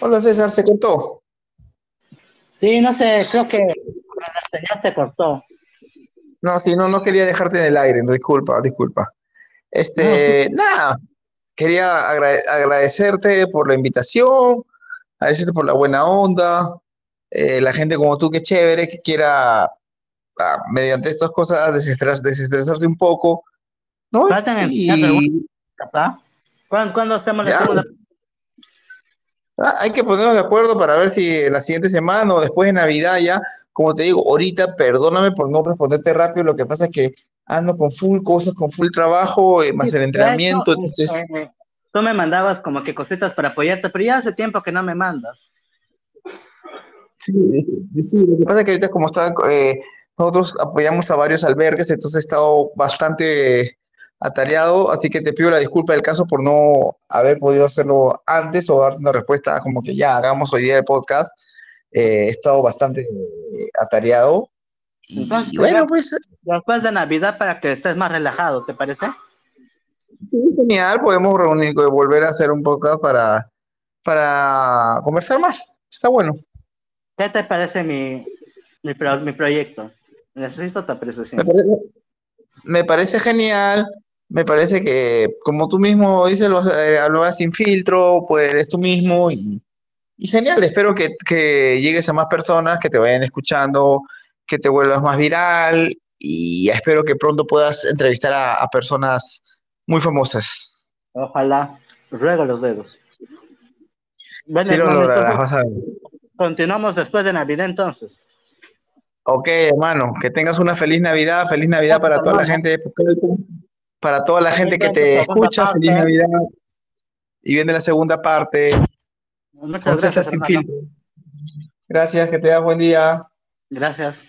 Hola César, ¿se cortó? Sí, no sé, creo que la señal se cortó. No, sí, no, no quería dejarte en el aire, disculpa, disculpa. Este, nada, quería agradecerte por la invitación, agradecerte por la buena onda, eh, la gente como tú, que chévere, que quiera, ah, mediante estas cosas, desestresarse un poco, ¿no? Y... ¿Cuándo, hacemos la segunda Ah, hay que ponernos de acuerdo para ver si en la siguiente semana o después de Navidad ya, como te digo, ahorita perdóname por no responderte rápido, lo que pasa es que ando con full cosas, con full trabajo, eh, más el entrenamiento, entonces... Este, tú me mandabas como que cositas para apoyarte, pero ya hace tiempo que no me mandas. Sí, sí, lo que pasa es que ahorita como están, eh, nosotros apoyamos a varios albergues, entonces he estado bastante atareado, así que te pido la disculpa del caso por no haber podido hacerlo antes o dar una respuesta como que ya hagamos hoy día el podcast. Eh, he estado bastante eh, atareado. Y, bueno, pues... Después de Navidad para que estés más relajado, ¿te parece? Sí, genial, podemos reunir, volver a hacer un podcast para, para conversar más. Está bueno. ¿Qué te parece mi, mi, mi proyecto? Necesito tu apreciación. me parece genial me parece que, como tú mismo dices, lo, eh, sin filtro, pues eres tú mismo y, genial. Espero que, llegues a más personas, que te vayan escuchando, que te vuelvas más viral y espero que pronto puedas entrevistar a, personas muy famosas. Ojalá, ruego los dedos. sí lo lograrás, vas a ver. Continuamos después de Navidad entonces. Ok, hermano, que tengas una feliz Navidad, feliz Navidad para toda la gente de para toda la gente que te escucha, feliz Navidad. Y viene la segunda parte. Muchas gracias. Sin filtro. Gracias, que te das buen día. Gracias.